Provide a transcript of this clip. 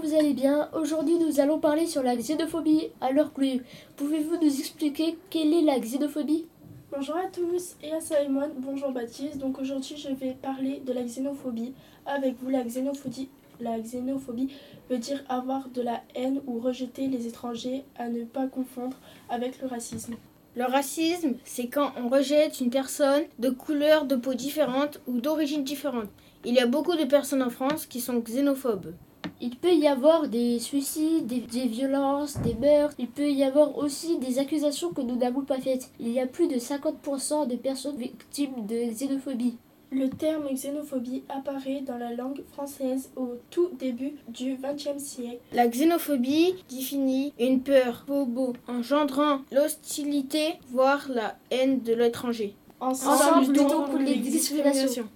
vous allez bien. Aujourd'hui, nous allons parler sur la xénophobie. Alors, Chloé, pouvez-vous nous expliquer quelle est la xénophobie? Bonjour à tous et à Simon, bonjour Baptiste. Donc aujourd'hui, je vais parler de la xénophobie. Avec vous, la xénophobie, la xénophobie veut dire avoir de la haine ou rejeter les étrangers, à ne pas confondre avec le racisme. Le racisme, c'est quand on rejette une personne de couleur de peau différente ou d'origine différente. Il y a beaucoup de personnes en France qui sont xénophobes. Il peut y avoir des suicides, des, violences, des meurtres. Il peut y avoir aussi des accusations que nous n'avons pas faites. Il y a plus de 50% de personnes victimes de xénophobie. Le terme xénophobie apparaît dans la langue française au tout début du XXe siècle. La xénophobie définit une peur phobo engendrant l'hostilité, voire la haine de l'étranger. Ensemble, luttons pour les discriminations.